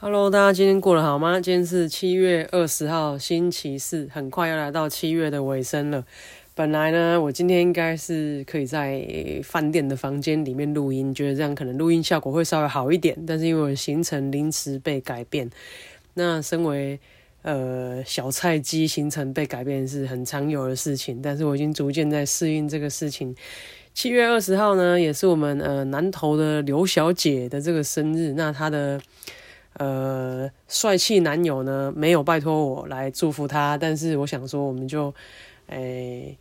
Hello，大家今天过得好吗？今天是七月二十号，星期四，很快要来到七月的尾声了。本来呢，我今天应该是可以在饭店的房间里面录音，觉得这样可能录音效果会稍微好一点。但是因为行程临时被改变，那身为呃小菜鸡，行程被改变是很常有的事情。但是我已经逐渐在适应这个事情。七月二十号呢，也是我们呃南投的刘小姐的这个生日，那她的。呃，帅气男友呢没有拜托我来祝福他，但是我想说，我们就，诶，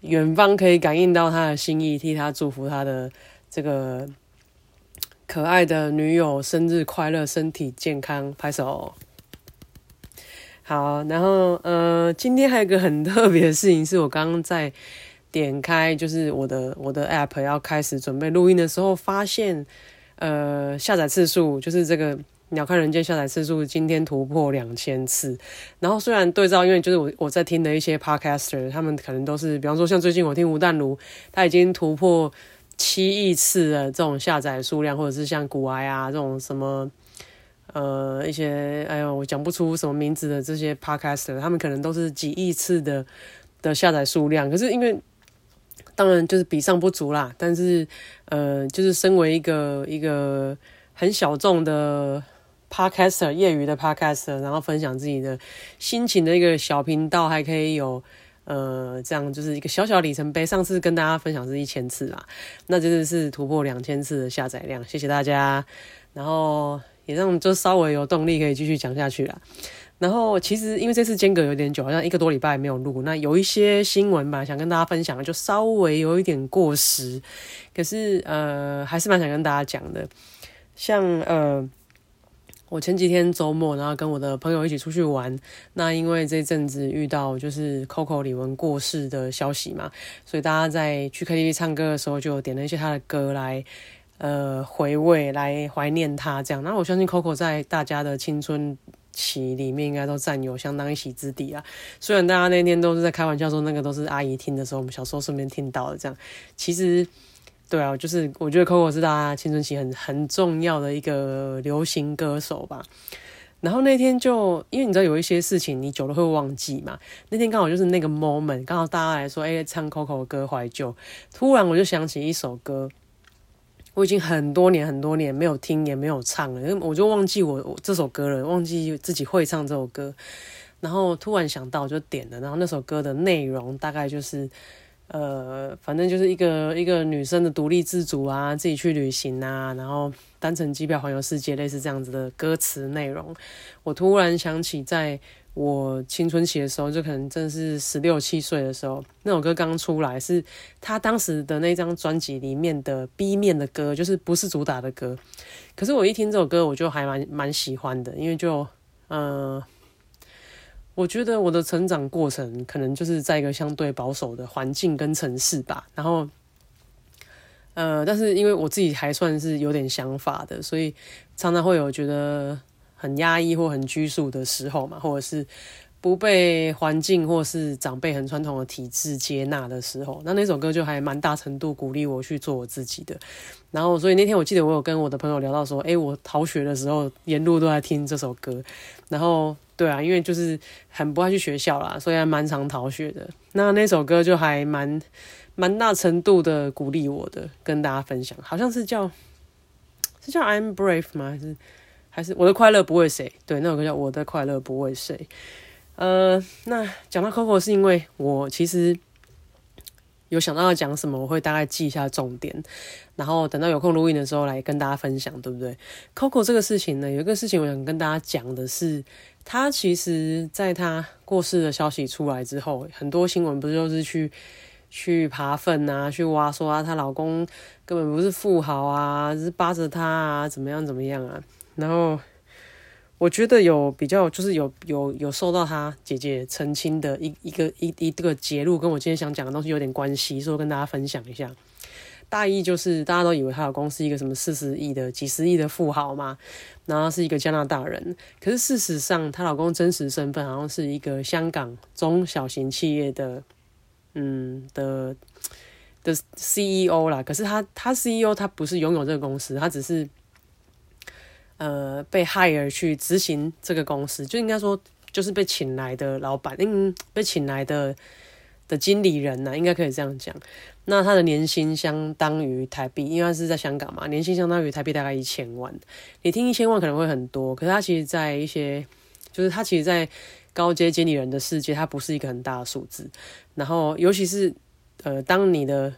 远方可以感应到他的心意，替他祝福他的这个可爱的女友生日快乐，身体健康，拍手。好，然后呃，今天还有个很特别的事情，是我刚刚在点开就是我的我的 app 要开始准备录音的时候，发现呃下载次数就是这个。鸟看人间下载次数今天突破两千次，然后虽然对照，因为就是我我在听的一些 podcaster，他们可能都是，比方说像最近我听吴淡如，他已经突破七亿次的这种下载数量，或者是像古埃啊这种什么，呃一些哎呦我讲不出什么名字的这些 podcaster，他们可能都是几亿次的的下载数量，可是因为当然就是比上不足啦，但是呃就是身为一个一个很小众的。Podcaster 业余的 Podcaster，然后分享自己的心情的一个小频道，还可以有呃这样就是一个小小里程碑。上次跟大家分享是一千次啦，那真的是突破两千次的下载量，谢谢大家。然后也让就稍微有动力可以继续讲下去了。然后其实因为这次间隔有点久，好像一个多礼拜没有录，那有一些新闻吧想跟大家分享，就稍微有一点过时，可是呃还是蛮想跟大家讲的，像呃。我前几天周末，然后跟我的朋友一起出去玩。那因为这阵子遇到就是 Coco 李玟过世的消息嘛，所以大家在去 KTV 唱歌的时候，就点了一些他的歌来呃回味，来怀念他这样。那我相信 Coco 在大家的青春期里面应该都占有相当一席之地啊。虽然大家那天都是在开玩笑说那个都是阿姨听的时候，我们小时候顺便听到的这样，其实。对啊，就是我觉得 Coco 是大家青春期很很重要的一个流行歌手吧。然后那天就因为你知道有一些事情你久了会忘记嘛，那天刚好就是那个 moment，刚好大家来说哎唱 Coco 的歌怀旧，突然我就想起一首歌，我已经很多年很多年没有听也没有唱了，因为我就忘记我我这首歌了，忘记自己会唱这首歌，然后突然想到就点了，然后那首歌的内容大概就是。呃，反正就是一个一个女生的独立自主啊，自己去旅行啊，然后单程机票环游世界，类似这样子的歌词内容。我突然想起，在我青春期的时候，就可能正是十六七岁的时候，那首歌刚出来，是他当时的那张专辑里面的 B 面的歌，就是不是主打的歌。可是我一听这首歌，我就还蛮蛮喜欢的，因为就嗯。我觉得我的成长过程可能就是在一个相对保守的环境跟城市吧，然后，呃，但是因为我自己还算是有点想法的，所以常常会有觉得很压抑或很拘束的时候嘛，或者是不被环境或是长辈很传统的体制接纳的时候，那那首歌就还蛮大程度鼓励我去做我自己的。然后，所以那天我记得我有跟我的朋友聊到说，诶，我逃学的时候沿路都在听这首歌，然后。对啊，因为就是很不爱去学校啦，所以还蛮常逃学的。那那首歌就还蛮蛮大程度的鼓励我的，跟大家分享。好像是叫是叫 I'm Brave 吗？还是还是我的快乐不为谁？对，那首歌叫我的快乐不为谁。呃，那讲到 Coco 是因为我其实。有想到要讲什么，我会大概记一下重点，然后等到有空录音的时候来跟大家分享，对不对？Coco 这个事情呢，有一个事情我想跟大家讲的是，她其实在她过世的消息出来之后，很多新闻不是都是去去爬粪啊，去挖说啊，她老公根本不是富豪啊，是扒着她啊，怎么样怎么样啊，然后。我觉得有比较，就是有有有受到他姐姐澄清的一一个一一个揭露，跟我今天想讲的东西有点关系，所以跟大家分享一下。大意就是大家都以为她老公是一个什么四十亿的、几十亿的富豪嘛，然后是一个加拿大人，可是事实上她老公真实身份好像是一个香港中小型企业的，嗯的的 CEO 啦。可是他他 CEO 他不是拥有这个公司，他只是。呃被 hire 去执行这个公司，就应该说就是被请来的老板，嗯，被请来的的经理人呢，应该可以这样讲。那他的年薪相当于台币，因为他是在香港嘛，年薪相当于台币大概一千万。你听一千万可能会很多，可是他其实在一些，就是他其实，在高阶经理人的世界，它不是一个很大的数字。然后，尤其是呃，当你的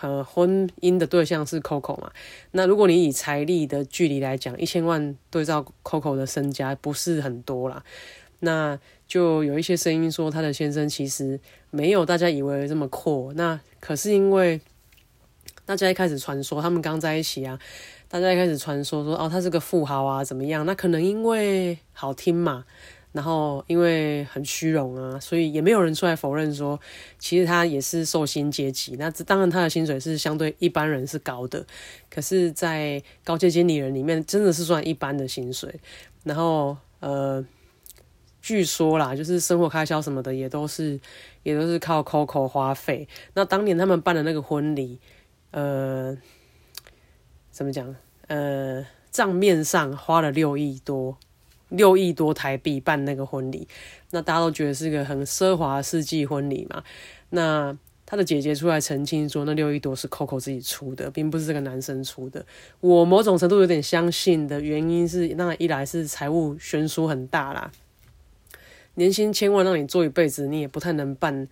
呃婚姻的对象是 Coco 嘛，那如果你以财力的距离来讲，一千万对照 Coco 的身家不是很多啦。那就有一些声音说，他的先生其实没有大家以为这么阔。那可是因为大家一开始传说他们刚在一起啊，大家一开始传说说哦，他是个富豪啊，怎么样？那可能因为好听嘛，然后因为很虚荣啊，所以也没有人出来否认说，其实他也是寿星阶级。那当然他的薪水是相对一般人是高的，可是，在高阶经理人里面真的是算一般的薪水。然后呃。据说啦，就是生活开销什么的也都是，也都是靠 Coco 花费。那当年他们办的那个婚礼，呃，怎么讲？呃，账面上花了六亿多，六亿多台币办那个婚礼。那大家都觉得是一个很奢华世纪婚礼嘛。那他的姐姐出来澄清说，那六亿多是 Coco 自己出的，并不是这个男生出的。我某种程度有点相信的原因是，那一来是财务悬殊很大啦。年薪千万让你做一辈子，你也不太能办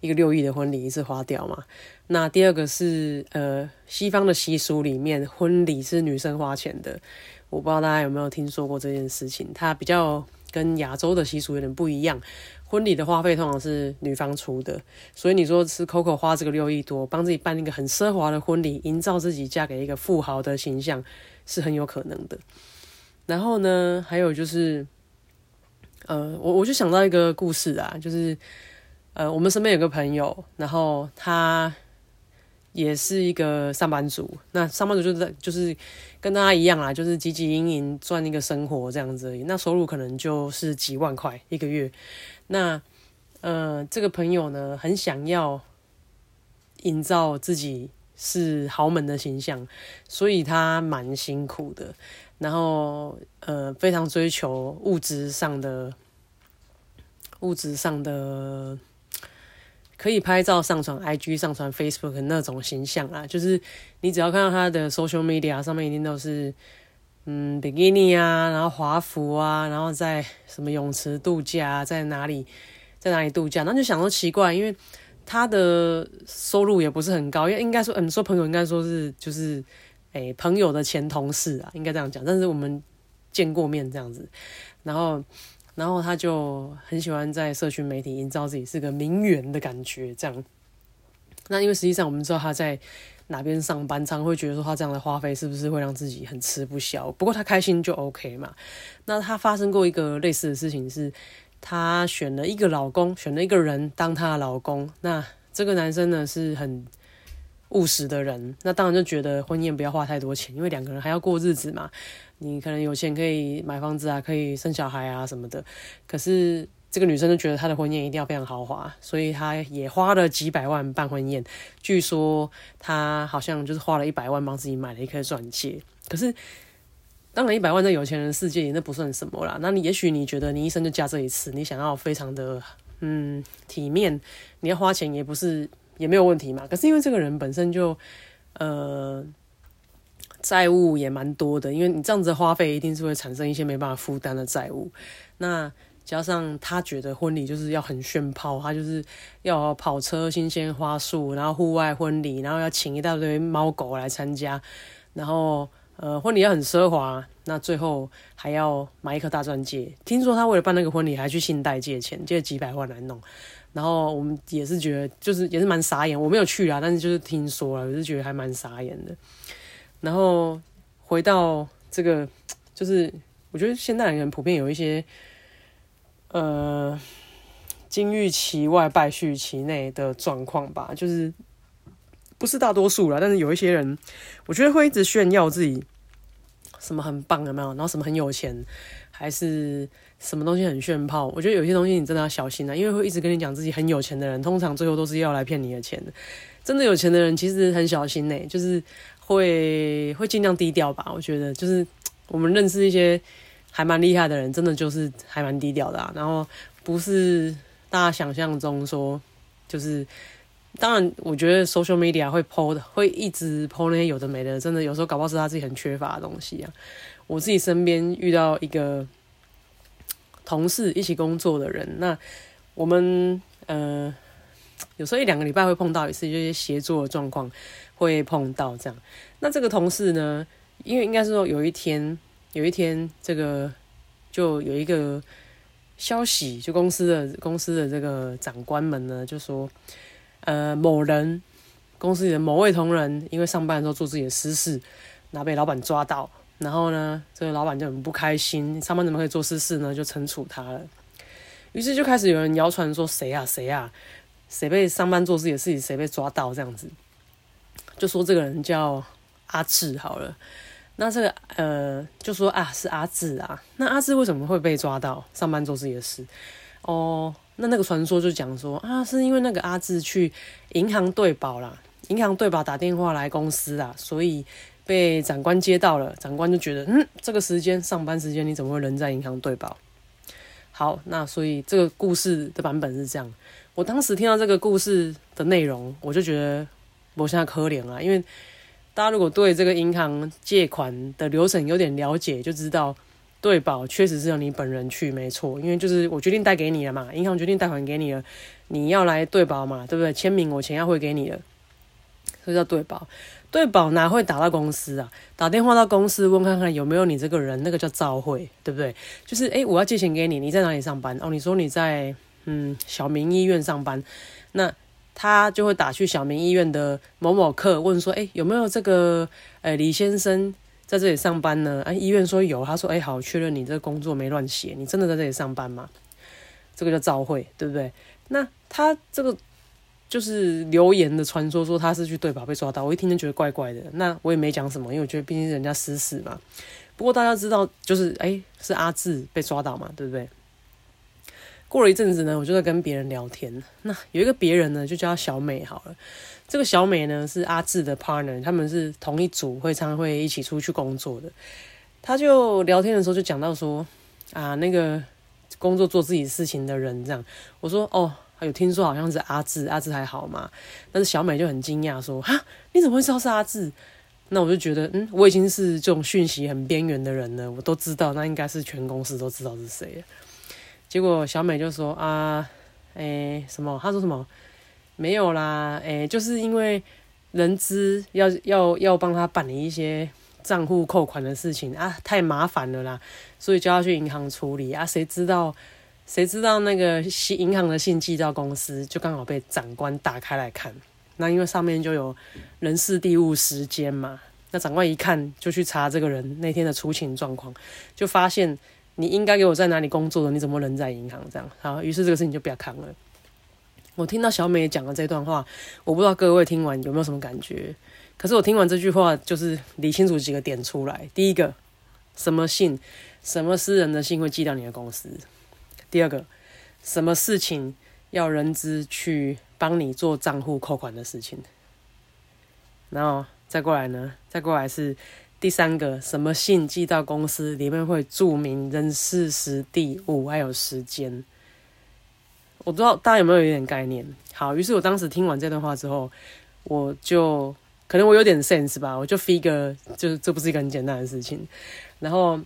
一个六亿的婚礼一次花掉嘛。那第二个是呃，西方的习俗里面，婚礼是女生花钱的。我不知道大家有没有听说过这件事情，它比较跟亚洲的习俗有点不一样。婚礼的花费通常是女方出的，所以你说是 Coco 花这个六亿多，帮自己办一个很奢华的婚礼，营造自己嫁给一个富豪的形象，是很有可能的。然后呢，还有就是。呃，我我就想到一个故事啊，就是呃，我们身边有个朋友，然后他也是一个上班族。那上班族就是就是跟大家一样啊，就是汲汲营营赚一个生活这样子而已。那收入可能就是几万块一个月。那呃，这个朋友呢，很想要营造自己是豪门的形象，所以他蛮辛苦的。然后，呃，非常追求物质上的、物质上的，可以拍照上传 IG、上传 Facebook 那种形象啊。就是你只要看到他的 social media 上面，一定都是嗯比基尼啊，然后华服啊，然后在什么泳池度假，在哪里，在哪里度假，那就想说奇怪，因为他的收入也不是很高，因为应该说，嗯，说朋友应该说是就是。诶，朋友的前同事啊，应该这样讲。但是我们见过面这样子，然后，然后他就很喜欢在社群媒体营造自己是个名媛的感觉，这样。那因为实际上我们知道他在哪边上班，常会觉得说他这样的花费是不是会让自己很吃不消？不过他开心就 OK 嘛。那他发生过一个类似的事情，是他选了一个老公，选了一个人当他的老公。那这个男生呢是很。务实的人，那当然就觉得婚宴不要花太多钱，因为两个人还要过日子嘛。你可能有钱可以买房子啊，可以生小孩啊什么的。可是这个女生就觉得她的婚宴一定要非常豪华，所以她也花了几百万办婚宴。据说她好像就是花了一百万帮自己买了一颗钻戒。可是当然一百万在有钱人世界里那不算什么啦。那你也许你觉得你一生就嫁这一次，你想要非常的嗯体面，你要花钱也不是。也没有问题嘛，可是因为这个人本身就，呃，债务也蛮多的，因为你这样子花费一定是会产生一些没办法负担的债务。那加上他觉得婚礼就是要很炫炮，他就是要跑车、新鲜花束，然后户外婚礼，然后要请一大堆猫狗来参加，然后呃婚礼要很奢华，那最后还要买一颗大钻戒。听说他为了办那个婚礼，还去信贷借钱，借几百万来弄。然后我们也是觉得，就是也是蛮傻眼。我没有去啊，但是就是听说了，我是觉得还蛮傻眼的。然后回到这个，就是我觉得现代人普遍有一些，呃，金玉其外，败絮其内的状况吧。就是不是大多数了，但是有一些人，我觉得会一直炫耀自己什么很棒，有没有？然后什么很有钱，还是。什么东西很炫炮？我觉得有些东西你真的要小心啊，因为会一直跟你讲自己很有钱的人，通常最后都是要来骗你的钱的。真的有钱的人其实很小心呢，就是会会尽量低调吧。我觉得就是我们认识一些还蛮厉害的人，真的就是还蛮低调的啊。然后不是大家想象中说，就是当然，我觉得 social media 会 po 的，会一直 po 那些有的没的，真的有时候搞不好是他自己很缺乏的东西啊。我自己身边遇到一个同事一起工作的人，那我们呃有时候一两个礼拜会碰到一次，就是协作的状况会碰到这样。那这个同事呢，因为应该是说有一天，有一天这个就有一个消息，就公司的公司的这个长官们呢就说，呃某人公司里的某位同仁，因为上班的时候做自己的私事，然后被老板抓到。然后呢，这个老板就很不开心，上班怎么可以做私事呢？就惩处他了。于是就开始有人谣传说谁啊谁啊，谁被上班做自己的事，谁被抓到这样子，就说这个人叫阿志好了。那这个呃，就说啊是阿志啊。那阿志为什么会被抓到上班做自己的事？哦，那那个传说就讲说啊，是因为那个阿志去银行对保啦，银行对保打电话来公司啊，所以。被长官接到了，长官就觉得，嗯，这个时间上班时间你怎么会人在银行对保？好，那所以这个故事的版本是这样。我当时听到这个故事的内容，我就觉得我现在可怜啊，因为大家如果对这个银行借款的流程有点了解，就知道对保确实是要你本人去，没错，因为就是我决定贷给你了嘛，银行决定贷款给你了，你要来对保嘛，对不对？签名我钱要汇给你了，这叫对保。对保哪会打到公司啊？打电话到公司问看看有没有你这个人，那个叫召会，对不对？就是诶，我要借钱给你，你在哪里上班？哦，你说你在嗯小明医院上班，那他就会打去小明医院的某某科问说，诶，有没有这个呃李先生在这里上班呢？啊，医院说有，他说诶，好，确认你这个工作没乱写，你真的在这里上班吗？这个叫召会，对不对？那他这个。就是留言的传说说他是去对保被抓到，我一听就觉得怪怪的。那我也没讲什么，因为我觉得毕竟人家私事嘛。不过大家知道，就是哎，是阿志被抓到嘛，对不对？过了一阵子呢，我就在跟别人聊天。那有一个别人呢，就叫小美好了。这个小美呢是阿志的 partner，他们是同一组，会常会一起出去工作的。他就聊天的时候就讲到说啊，那个工作做自己事情的人这样。我说哦。有听说好像是阿志，阿志还好嘛？但是小美就很惊讶说：“哈，你怎么会知道是阿志？”那我就觉得，嗯，我已经是这种讯息很边缘的人了，我都知道，那应该是全公司都知道是谁。结果小美就说：“啊，诶，什么？她说什么？没有啦，诶，就是因为人资要要要帮他办理一些账户扣款的事情啊，太麻烦了啦，所以就要去银行处理啊，谁知道？”谁知道那个信银行的信寄到公司，就刚好被长官打开来看。那因为上面就有人事、地务、时间嘛。那长官一看，就去查这个人那天的出勤状况，就发现你应该给我在哪里工作的，你怎么人在银行这样？好，于是这个事情就不要扛了。我听到小美讲的这段话，我不知道各位听完有没有什么感觉。可是我听完这句话，就是理清楚几个点出来。第一个，什么信，什么私人的信会寄到你的公司？第二个，什么事情要人资去帮你做账户扣款的事情？然后再过来呢？再过来是第三个，什么信寄到公司里面会注明人事、时地、物还有时间？我不知道大家有没有一点概念？好，于是我当时听完这段话之后，我就可能我有点 sense 吧，我就 figure 就是这不是一个很简单的事情。然后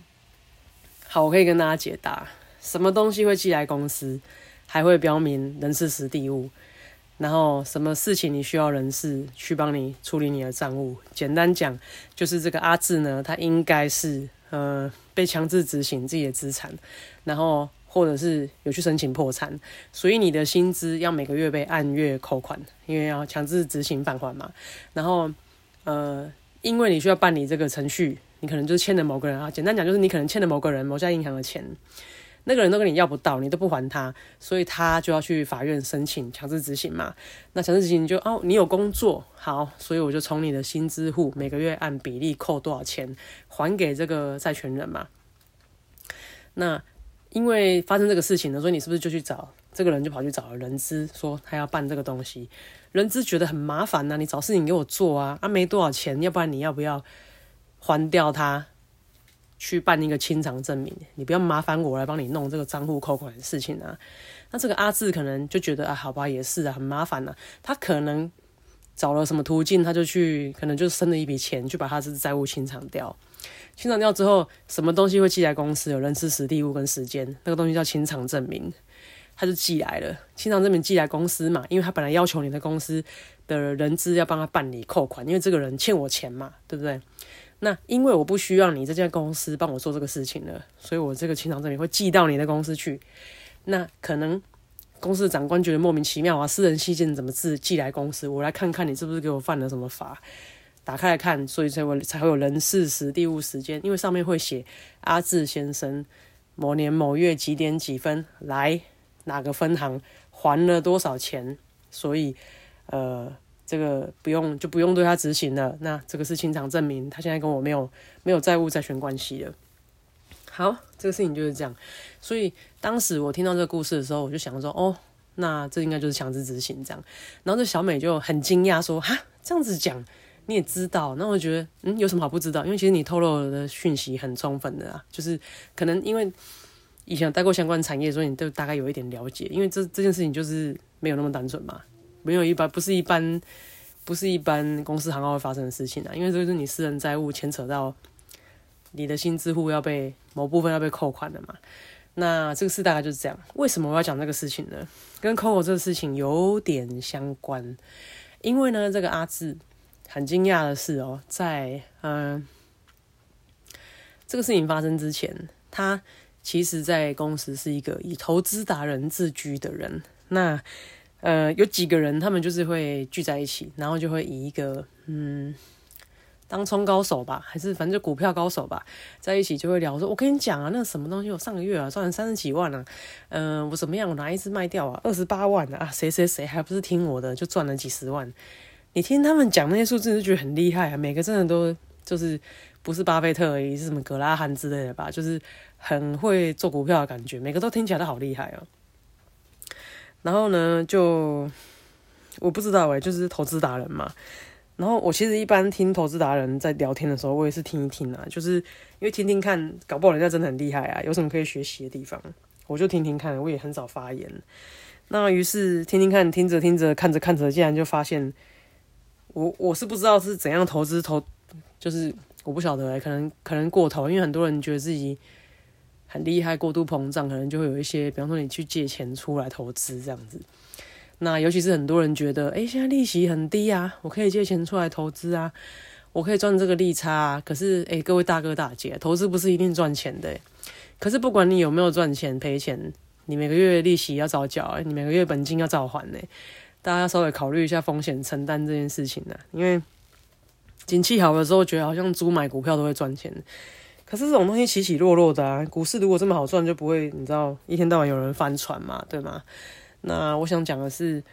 好，我可以跟大家解答。什么东西会寄来公司，还会标明人事实地物，然后什么事情你需要人事去帮你处理你的账务。简单讲，就是这个阿志呢，他应该是呃被强制执行自己的资产，然后或者是有去申请破产，所以你的薪资要每个月被按月扣款，因为要强制执行返还嘛。然后呃，因为你需要办理这个程序，你可能就是欠了某个人啊。简单讲，就是你可能欠了某个人某家银行的钱。那个人都跟你要不到，你都不还他，所以他就要去法院申请强制执行嘛。那强制执行就哦，你有工作好，所以我就从你的薪资户每个月按比例扣多少钱还给这个债权人嘛。那因为发生这个事情呢，所以你是不是就去找这个人，就跑去找了人资，说他要办这个东西。人资觉得很麻烦呐，你找事情给我做啊，啊没多少钱，要不然你要不要还掉他？去办一个清偿证明，你不要麻烦我来帮你弄这个账户扣款的事情啊。那这个阿志可能就觉得啊，好吧，也是啊，很麻烦呐。他可能找了什么途径，他就去，可能就生了一笔钱，去把他这债务清偿掉。清偿掉之后，什么东西会寄来公司？有人事、实地物跟时间，那个东西叫清偿证明，他就寄来了。清偿证明寄来公司嘛，因为他本来要求你的公司的人资要帮他办理扣款，因为这个人欠我钱嘛，对不对？那因为我不需要你这家公司帮我做这个事情了，所以我这个清偿证明会寄到你的公司去。那可能公司的长官觉得莫名其妙啊，私人信件怎么寄寄来公司？我来看看你是不是给我犯了什么法？打开来看，所以才会才会有人事时地物时间，因为上面会写阿志先生某年某月几点几分来哪个分行还了多少钱，所以呃。这个不用就不用对他执行了。那这个是清偿证明，他现在跟我没有没有债务债权关系了。好，这个事情就是这样。所以当时我听到这个故事的时候，我就想说，哦，那这应该就是强制执行这样。然后这小美就很惊讶说，哈，这样子讲你也知道？那我觉得，嗯，有什么好不知道？因为其实你透露的讯息很充分的啊，就是可能因为以前待过相关产业，所以你都大概有一点了解。因为这这件事情就是没有那么单纯嘛。没有一般，不是一般，不是一般公司行号会发生的事情啊！因为这是你私人债务牵扯到你的新支户要被某部分要被扣款的嘛。那这个事大概就是这样。为什么我要讲这个事情呢？跟扣款这个事情有点相关。因为呢，这个阿志很惊讶的是哦，在嗯这个事情发生之前，他其实在公司是一个以投资达人自居的人。那呃，有几个人，他们就是会聚在一起，然后就会以一个嗯，当冲高手吧，还是反正就股票高手吧，在一起就会聊说：“我跟你讲啊，那什么东西，我上个月啊赚了三十几万啊，嗯，我怎么样，我拿一只卖掉啊，二十八万啊，谁谁谁还不是听我的，就赚了几十万。你听他们讲那些数字，就觉得很厉害啊，每个真的都就是不是巴菲特而已，是什么格拉汉之类的吧，就是很会做股票的感觉，每个都听起来都好厉害哦。”然后呢，就我不知道哎，就是投资达人嘛。然后我其实一般听投资达人在聊天的时候，我也是听一听啊，就是因为听听看，搞不好人家真的很厉害啊，有什么可以学习的地方，我就听听看。我也很少发言。那于是听听看，听着听着，看着看着，竟然就发现，我我是不知道是怎样投资投，就是我不晓得哎，可能可能过头，因为很多人觉得自己。很厉害，过度膨胀，可能就会有一些，比方说你去借钱出来投资这样子。那尤其是很多人觉得，哎，现在利息很低啊，我可以借钱出来投资啊，我可以赚这个利差啊。可是，哎，各位大哥大姐，投资不是一定赚钱的。可是不管你有没有赚钱赔钱，你每个月利息要早缴，你每个月本金要早还呢。大家要稍微考虑一下风险承担这件事情呢，因为景气好的时候，觉得好像租买股票都会赚钱。可是这种东西起起落落的啊，股市如果这么好赚，就不会你知道一天到晚有人翻船嘛，对吗？那我想讲的是，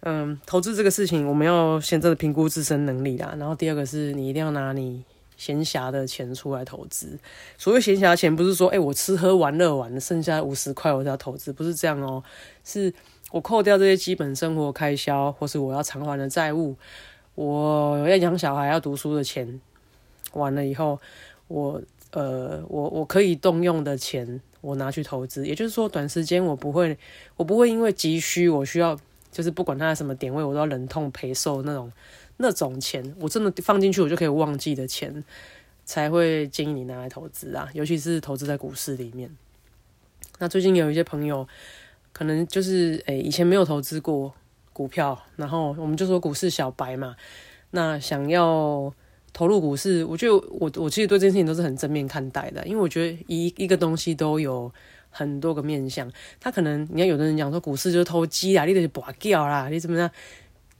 嗯，投资这个事情，我们要先真的评估自身能力啦。然后第二个是你一定要拿你闲暇的钱出来投资。所谓闲暇钱，不是说哎我吃喝玩乐完，剩下五十块我就要投资，不是这样哦。是我扣掉这些基本生活开销，或是我要偿还的债务，我要养小孩要读书的钱，完了以后我。呃，我我可以动用的钱，我拿去投资，也就是说，短时间我不会，我不会因为急需，我需要，就是不管它什么点位，我都要忍痛赔售那种那种钱，我真的放进去，我就可以忘记的钱，才会建议你拿来投资啊，尤其是投资在股市里面。那最近有一些朋友，可能就是诶，以前没有投资过股票，然后我们就说股市小白嘛，那想要。投入股市，我觉得我我其实对这件事情都是很正面看待的，因为我觉得一一个东西都有很多个面向。他可能你看有的人讲说股市就是投机啊，你得是拔掉啦，你怎么样？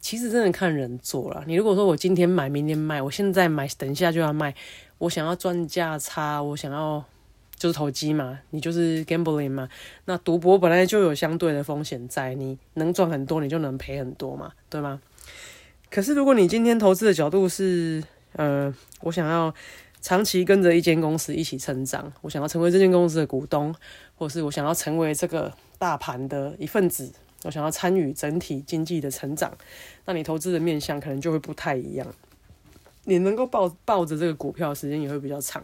其实真的看人做了。你如果说我今天买，明天卖，我现在买，等一下就要卖，我想要赚价差，我想要就是投机嘛，你就是 gambling 嘛。那赌博本来就有相对的风险在，你能赚很多，你就能赔很多嘛，对吗？可是如果你今天投资的角度是呃，我想要长期跟着一间公司一起成长，我想要成为这间公司的股东，或是我想要成为这个大盘的一份子，我想要参与整体经济的成长，那你投资的面向可能就会不太一样，你能够抱抱着这个股票时间也会比较长。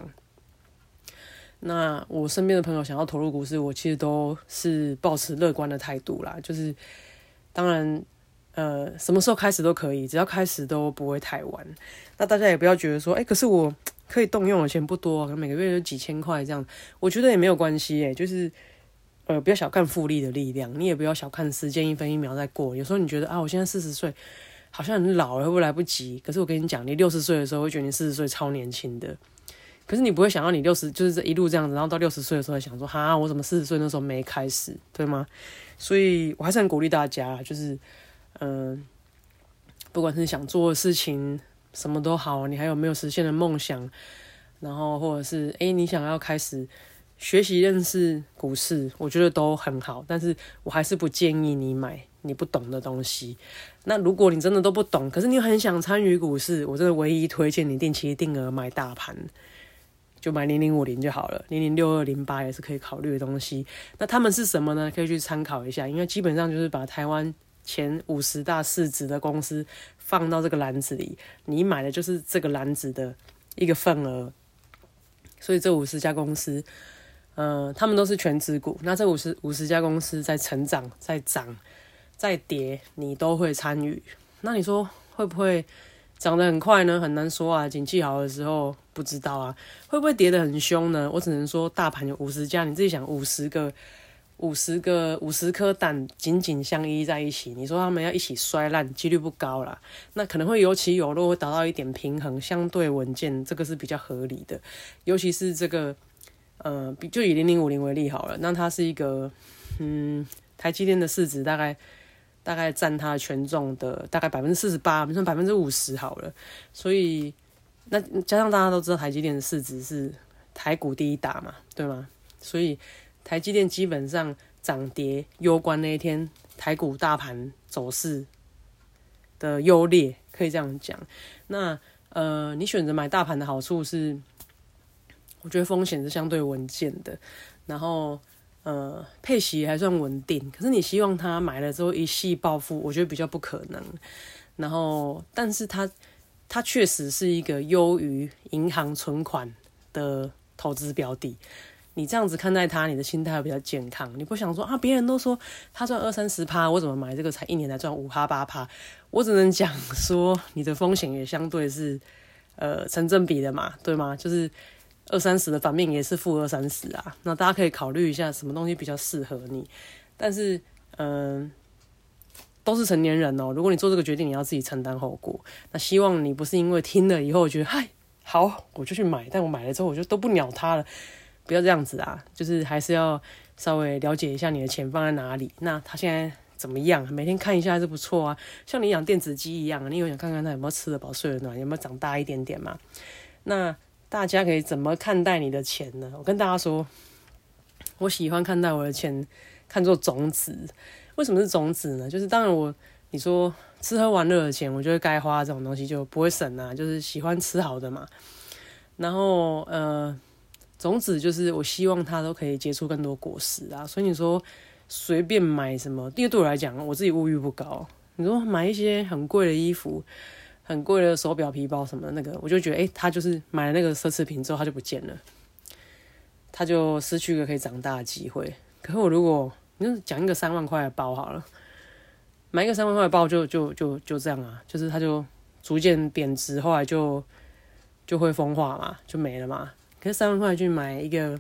那我身边的朋友想要投入股市，我其实都是保持乐观的态度啦。就是当然，呃，什么时候开始都可以，只要开始都不会太晚。那大家也不要觉得说，哎，可是我可以动用的钱不多，可能每个月就几千块这样，我觉得也没有关系哎，就是呃，不要小看复利的力量，你也不要小看时间一分一秒在过。有时候你觉得啊，我现在四十岁，好像很老了，会不会来不及？可是我跟你讲，你六十岁的时候会觉得你四十岁超年轻的。可是你不会想到你六十就是这一路这样子，然后到六十岁的时候想说，哈，我怎么四十岁那时候没开始，对吗？所以我还是很鼓励大家，就是，嗯，不管是想做的事情，什么都好，你还有没有实现的梦想，然后或者是诶，你想要开始学习认识股市，我觉得都很好。但是我还是不建议你买你不懂的东西。那如果你真的都不懂，可是你很想参与股市，我真的唯一推荐你定期定额买大盘。就买零零五零就好了，零零六二零八也是可以考虑的东西。那他们是什么呢？可以去参考一下，因为基本上就是把台湾前五十大市值的公司放到这个篮子里，你买的就是这个篮子的一个份额。所以这五十家公司，呃，他们都是全职股。那这五十五十家公司在成长、在涨、在跌，你都会参与。那你说会不会？涨得很快呢，很难说啊。景气好的时候不知道啊，会不会跌得很凶呢？我只能说，大盘有五十家，你自己想，五十个、五十个、五十颗蛋紧紧相依在一起，你说他们要一起摔烂，几率不高啦。那可能会有起有落，会达到一点平衡，相对稳健，这个是比较合理的。尤其是这个，呃，就以零零五零为例好了，那它是一个，嗯，台积电的市值大概。大概占它权重的大概百分之四十八，我们算百分之五十好了。所以那加上大家都知道台积电的市值是台股第一大嘛，对吗？所以台积电基本上涨跌攸关那一天台股大盘走势的优劣，可以这样讲。那呃，你选择买大盘的好处是，我觉得风险是相对稳健的，然后。呃，配息还算稳定，可是你希望它买了之后一系暴富，我觉得比较不可能。然后，但是它它确实是一个优于银行存款的投资标的。你这样子看待它，你的心态会比较健康。你不想说啊，别人都说他赚二三十趴，我怎么买这个才一年才赚五趴八趴？我只能讲说，你的风险也相对是呃成正比的嘛，对吗？就是。二三十的反面也是负二三十啊，那大家可以考虑一下什么东西比较适合你。但是，嗯，都是成年人哦。如果你做这个决定，你要自己承担后果。那希望你不是因为听了以后觉得嗨好，我就去买，但我买了之后我就都不鸟他了。不要这样子啊，就是还是要稍微了解一下你的钱放在哪里。那他现在怎么样？每天看一下还是不错啊。像你养电子鸡一样，你有想看看它有没有吃得饱、睡得暖，有没有长大一点点嘛？那。大家可以怎么看待你的钱呢？我跟大家说，我喜欢看待我的钱看作种子。为什么是种子呢？就是当然我你说吃喝玩乐的钱，我觉得该花这种东西就不会省啊，就是喜欢吃好的嘛。然后呃，种子就是我希望它都可以结出更多果实啊。所以你说随便买什么，因为对我来讲，我自己物欲不高。你说买一些很贵的衣服。很贵的手表、皮包什么的那个，我就觉得，哎，他就是买了那个奢侈品之后，他就不见了，他就失去一个可以长大的机会。可是我如果，你就讲一个三万块的包好了，买一个三万块的包就就就就这样啊，就是它就逐渐贬值，后来就就会风化嘛，就没了嘛。可是三万块去买一个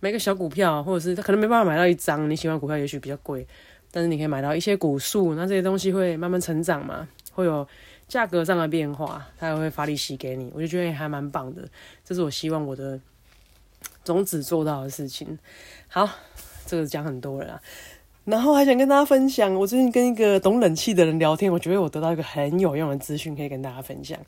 买一个小股票，或者是他可能没办法买到一张你喜欢股票，也许比较贵，但是你可以买到一些股数，那这些东西会慢慢成长嘛。会有价格上的变化，它也会发利息给你，我就觉得还蛮棒的。这是我希望我的种子做到的事情。好，这个讲很多了，然后还想跟大家分享，我最近跟一个懂冷气的人聊天，我觉得我得到一个很有用的资讯，可以跟大家分享。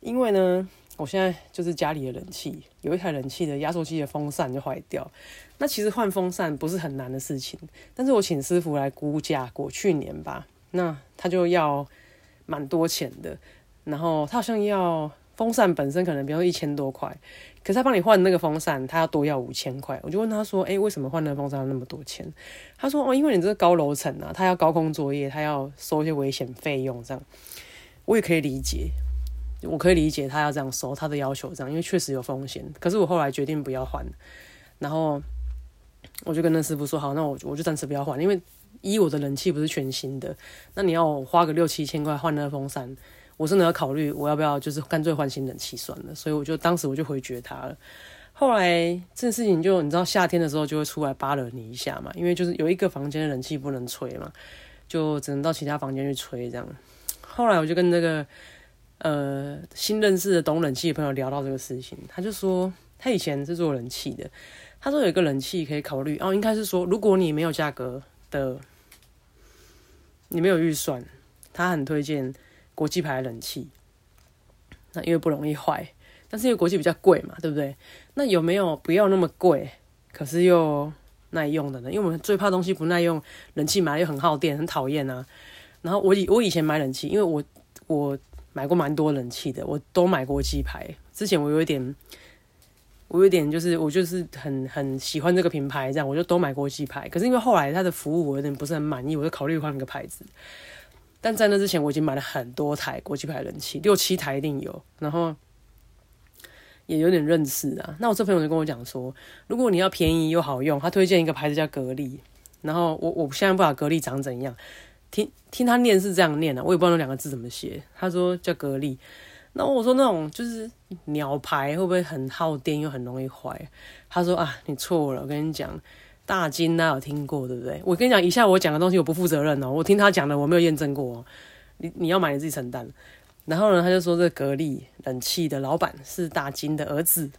因为呢，我现在就是家里的冷气有一台冷气的压缩机的风扇就坏掉，那其实换风扇不是很难的事情，但是我请师傅来估价过，去年吧，那他就要。蛮多钱的，然后他好像要风扇本身可能比如说一千多块，可是他帮你换那个风扇，他要多要五千块。我就问他说：“哎，为什么换那个风扇要那么多钱？”他说：“哦，因为你这个高楼层啊，他要高空作业，他要收一些危险费用，这样我也可以理解。我可以理解他要这样收，他的要求这样，因为确实有风险。可是我后来决定不要换，然后我就跟那师傅说好，那我我就暂时不要换，因为一我的冷气不是全新的，那你要花个六七千块换那个风扇，我真的要考虑我要不要就是干脆换新冷气算了。所以我就当时我就回绝他了。后来这事情就你知道夏天的时候就会出来扒了你一下嘛，因为就是有一个房间的冷气不能吹嘛，就只能到其他房间去吹这样。后来我就跟那个。呃，新认识的懂冷气的朋友聊到这个事情，他就说他以前是做冷气的，他说有一个冷气可以考虑哦，应该是说如果你没有价格的，你没有预算，他很推荐国际牌冷气，那因为不容易坏，但是因为国际比较贵嘛，对不对？那有没有不要那么贵，可是又耐用的呢？因为我们最怕东西不耐用，冷气买又很耗电，很讨厌啊。然后我以我以前买冷气，因为我我。买过蛮多冷气的，我都买过鸡排。之前我有一点，我有点就是我就是很很喜欢这个品牌，这样我就都买过鸡排。可是因为后来它的服务我有点不是很满意，我就考虑换个牌子。但在那之前，我已经买了很多台国际牌冷气，六七台一定有。然后也有点认识啊。那我这朋友就跟我讲说，如果你要便宜又好用，他推荐一个牌子叫格力。然后我我现在不知道格力长怎样。听听他念是这样念的，我也不知道那两个字怎么写。他说叫格力，那我说那种就是鸟牌会不会很耗电又很容易坏？他说啊，你错了，我跟你讲，大金那有听过对不对？我跟你讲，以下我讲的东西我不负责任哦，我听他讲的，我没有验证过哦。你你要买你自己承担。然后呢，他就说这格力冷气的老板是大金的儿子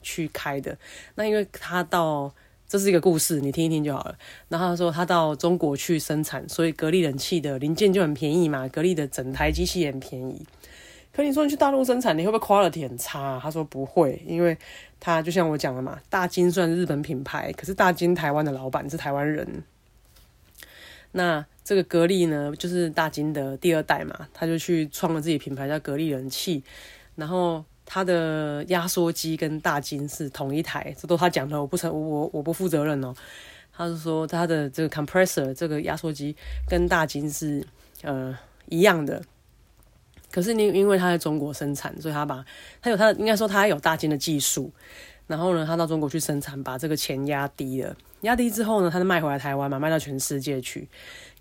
去开的，那因为他到。这是一个故事，你听一听就好了。然后他说他到中国去生产，所以格力冷气的零件就很便宜嘛，格力的整台机器也很便宜。可你说你去大陆生产，你会不会 quality 很差？他说不会，因为他就像我讲的嘛，大金算日本品牌，可是大金台湾的老板是台湾人。那这个格力呢，就是大金的第二代嘛，他就去创了自己品牌叫格力冷气，然后。他的压缩机跟大金是同一台，这都他讲的，我不承我我不负责任哦。他是说他的这个 compressor 这个压缩机跟大金是呃一样的，可是你因为他在中国生产，所以他把他有他应该说他有大金的技术，然后呢他到中国去生产，把这个钱压低了，压低之后呢，他就卖回来台湾嘛，卖到全世界去。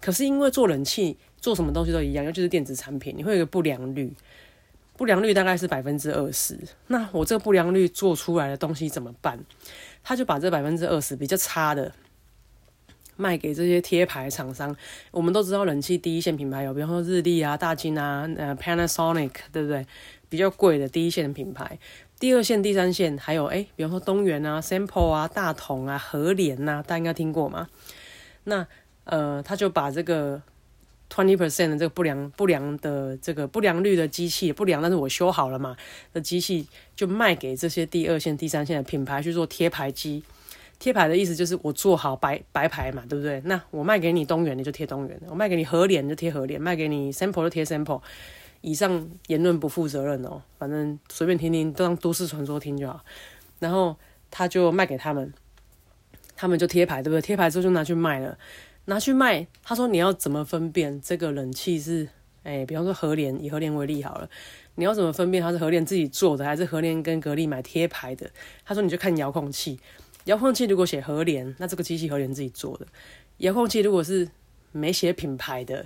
可是因为做冷气做什么东西都一样，尤其是电子产品，你会有个不良率。不良率大概是百分之二十，那我这个不良率做出来的东西怎么办？他就把这百分之二十比较差的卖给这些贴牌厂商。我们都知道冷气第一线品牌有，比方说日立啊、大金啊、呃 Panasonic，对不对？比较贵的第一线品牌。第二线、第三线还有哎，比方说东元啊、Sample 啊、大同啊、和联呐，大家应该听过吗？那呃，他就把这个。Twenty percent 的这个不良不良的这个不良率的机器不良，但是我修好了嘛的机器就卖给这些第二线、第三线的品牌去做贴牌机。贴牌的意思就是我做好白白牌嘛，对不对？那我卖给你东元，你就贴东元；我卖给你和联就贴和联；卖给你 sample 就贴 sample。以上言论不负责任哦，反正随便听听，都当都市传说听就好。然后他就卖给他们，他们就贴牌，对不对？贴牌之后就拿去卖了。拿去卖，他说你要怎么分辨这个冷气是，哎，比方说和联，以和联为例好了，你要怎么分辨它是和联自己做的，还是和联跟格力买贴牌的？他说你就看遥控器，遥控器如果写和联，那这个机器和联自己做的；遥控器如果是没写品牌的，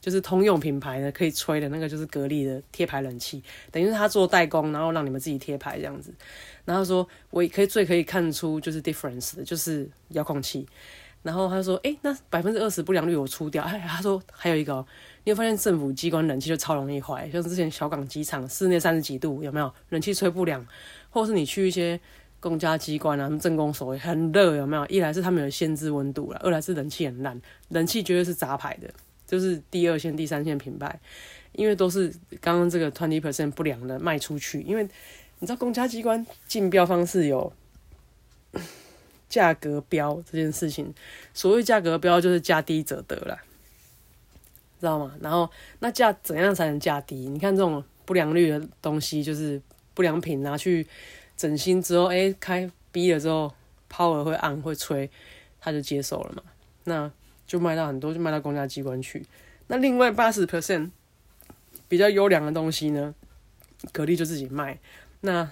就是通用品牌的可以吹的那个，就是格力的贴牌冷气，等于是他做代工，然后让你们自己贴牌这样子。然后说我可以最可以看出就是 difference 的，就是遥控器。然后他说：“哎，那百分之二十不良率我出掉。”哎，他说还有一个，你有发现政府机关冷气就超容易坏，像之前小港机场室内三十几度，有没有冷气吹不良？或者是你去一些公家机关啊，他们政工所很热，有没有？一来是他们有限制温度了，二来是冷气很烂，冷气绝对是杂牌的，就是第二线、第三线品牌，因为都是刚刚这个 twenty percent 不良的卖出去，因为你知道公家机关竞标方式有。价格标这件事情，所谓价格标就是价低者得了，知道吗？然后那价怎样才能价低？你看这种不良率的东西，就是不良品拿去整新之后，哎，开逼了之后，power 会按会吹，他就接受了嘛，那就卖到很多，就卖到公家机关去。那另外八十 percent 比较优良的东西呢，格力就自己卖。那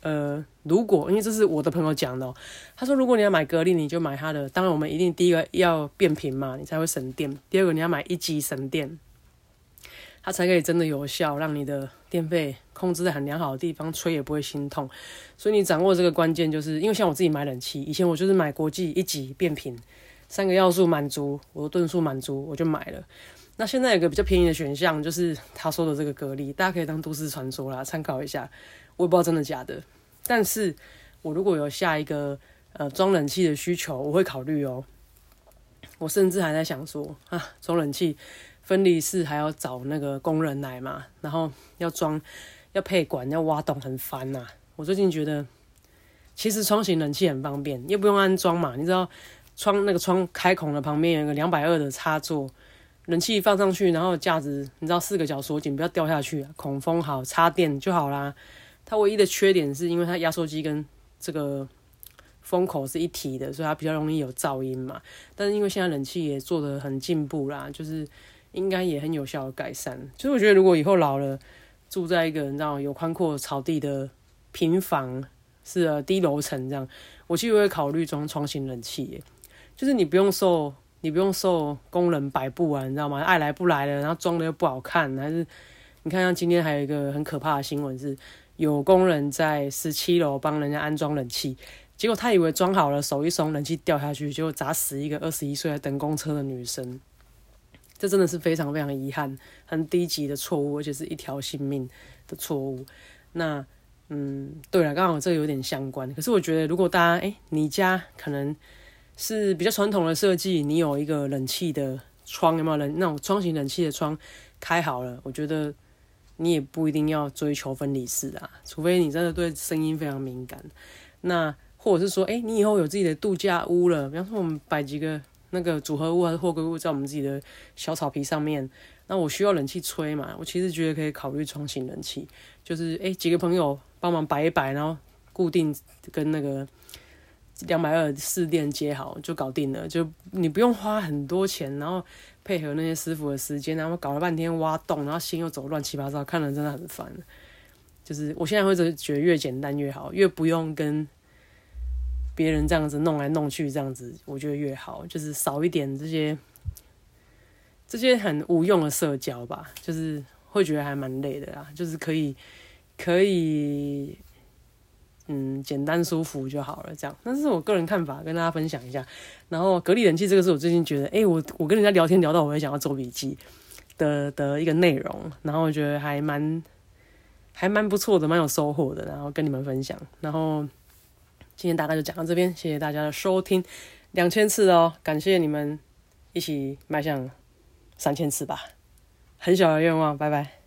呃，如果因为这是我的朋友讲的，他说如果你要买格力，你就买它的。当然，我们一定第一个要变频嘛，你才会省电。第二个，你要买一级省电，它才可以真的有效，让你的电费控制在很良好的地方，吹也不会心痛。所以你掌握这个关键，就是因为像我自己买冷气，以前我就是买国际一级变频，三个要素满足，我的吨数满足，我就买了。那现在有个比较便宜的选项，就是他说的这个格力，大家可以当都市传说啦，参考一下。我也不知道真的假的，但是我如果有下一个呃装冷气的需求，我会考虑哦。我甚至还在想说啊，装冷气分离式还要找那个工人来嘛，然后要装要配管要挖洞很烦呐。我最近觉得，其实窗型冷气很方便，又不用安装嘛。你知道窗那个窗开孔的旁边有个两百二的插座，冷气放上去，然后架子你知道四个角锁紧，不要掉下去，孔封好插电就好啦。它唯一的缺点是因为它压缩机跟这个风口是一体的，所以它比较容易有噪音嘛。但是因为现在冷气也做的很进步啦，就是应该也很有效的改善。就是我觉得如果以后老了，住在一个你知道有宽阔草地的平房，是啊低楼层这样，我其实会考虑装窗型冷气。就是你不用受你不用受工人摆布啊，你知道吗？爱来不来的，然后装的又不好看，还是你看像今天还有一个很可怕的新闻是。有工人在十七楼帮人家安装冷气，结果他以为装好了，手一松，冷气掉下去，结果砸死一个二十一岁在等公车的女生。这真的是非常非常遗憾，很低级的错误，而且是一条性命的错误。那，嗯，对了，刚好这有点相关。可是我觉得，如果大家，哎，你家可能是比较传统的设计，你有一个冷气的窗，有没有冷那种窗型冷气的窗开好了？我觉得。你也不一定要追求分离式啊，除非你真的对声音非常敏感。那或者是说，哎，你以后有自己的度假屋了，比方说我们摆几个那个组合屋还是货柜屋在我们自己的小草皮上面，那我需要冷气吹嘛？我其实觉得可以考虑窗型冷气，就是哎几个朋友帮忙摆一摆，然后固定跟那个。两百二四电接好就搞定了，就你不用花很多钱，然后配合那些师傅的时间，然后搞了半天挖洞，然后心又走乱七八糟，看了真的很烦。就是我现在会觉得越简单越好，越不用跟别人这样子弄来弄去，这样子我觉得越好，就是少一点这些这些很无用的社交吧，就是会觉得还蛮累的啦，就是可以可以。嗯，简单舒服就好了，这样。那是我个人看法，跟大家分享一下。然后，隔离冷气这个是我最近觉得，哎，我我跟人家聊天聊到，我也想要做笔记的的一个内容。然后我觉得还蛮还蛮不错的，蛮有收获的。然后跟你们分享。然后今天大概就讲到这边，谢谢大家的收听，两千次哦，感谢你们一起迈向三千次吧，很小的愿望，拜拜。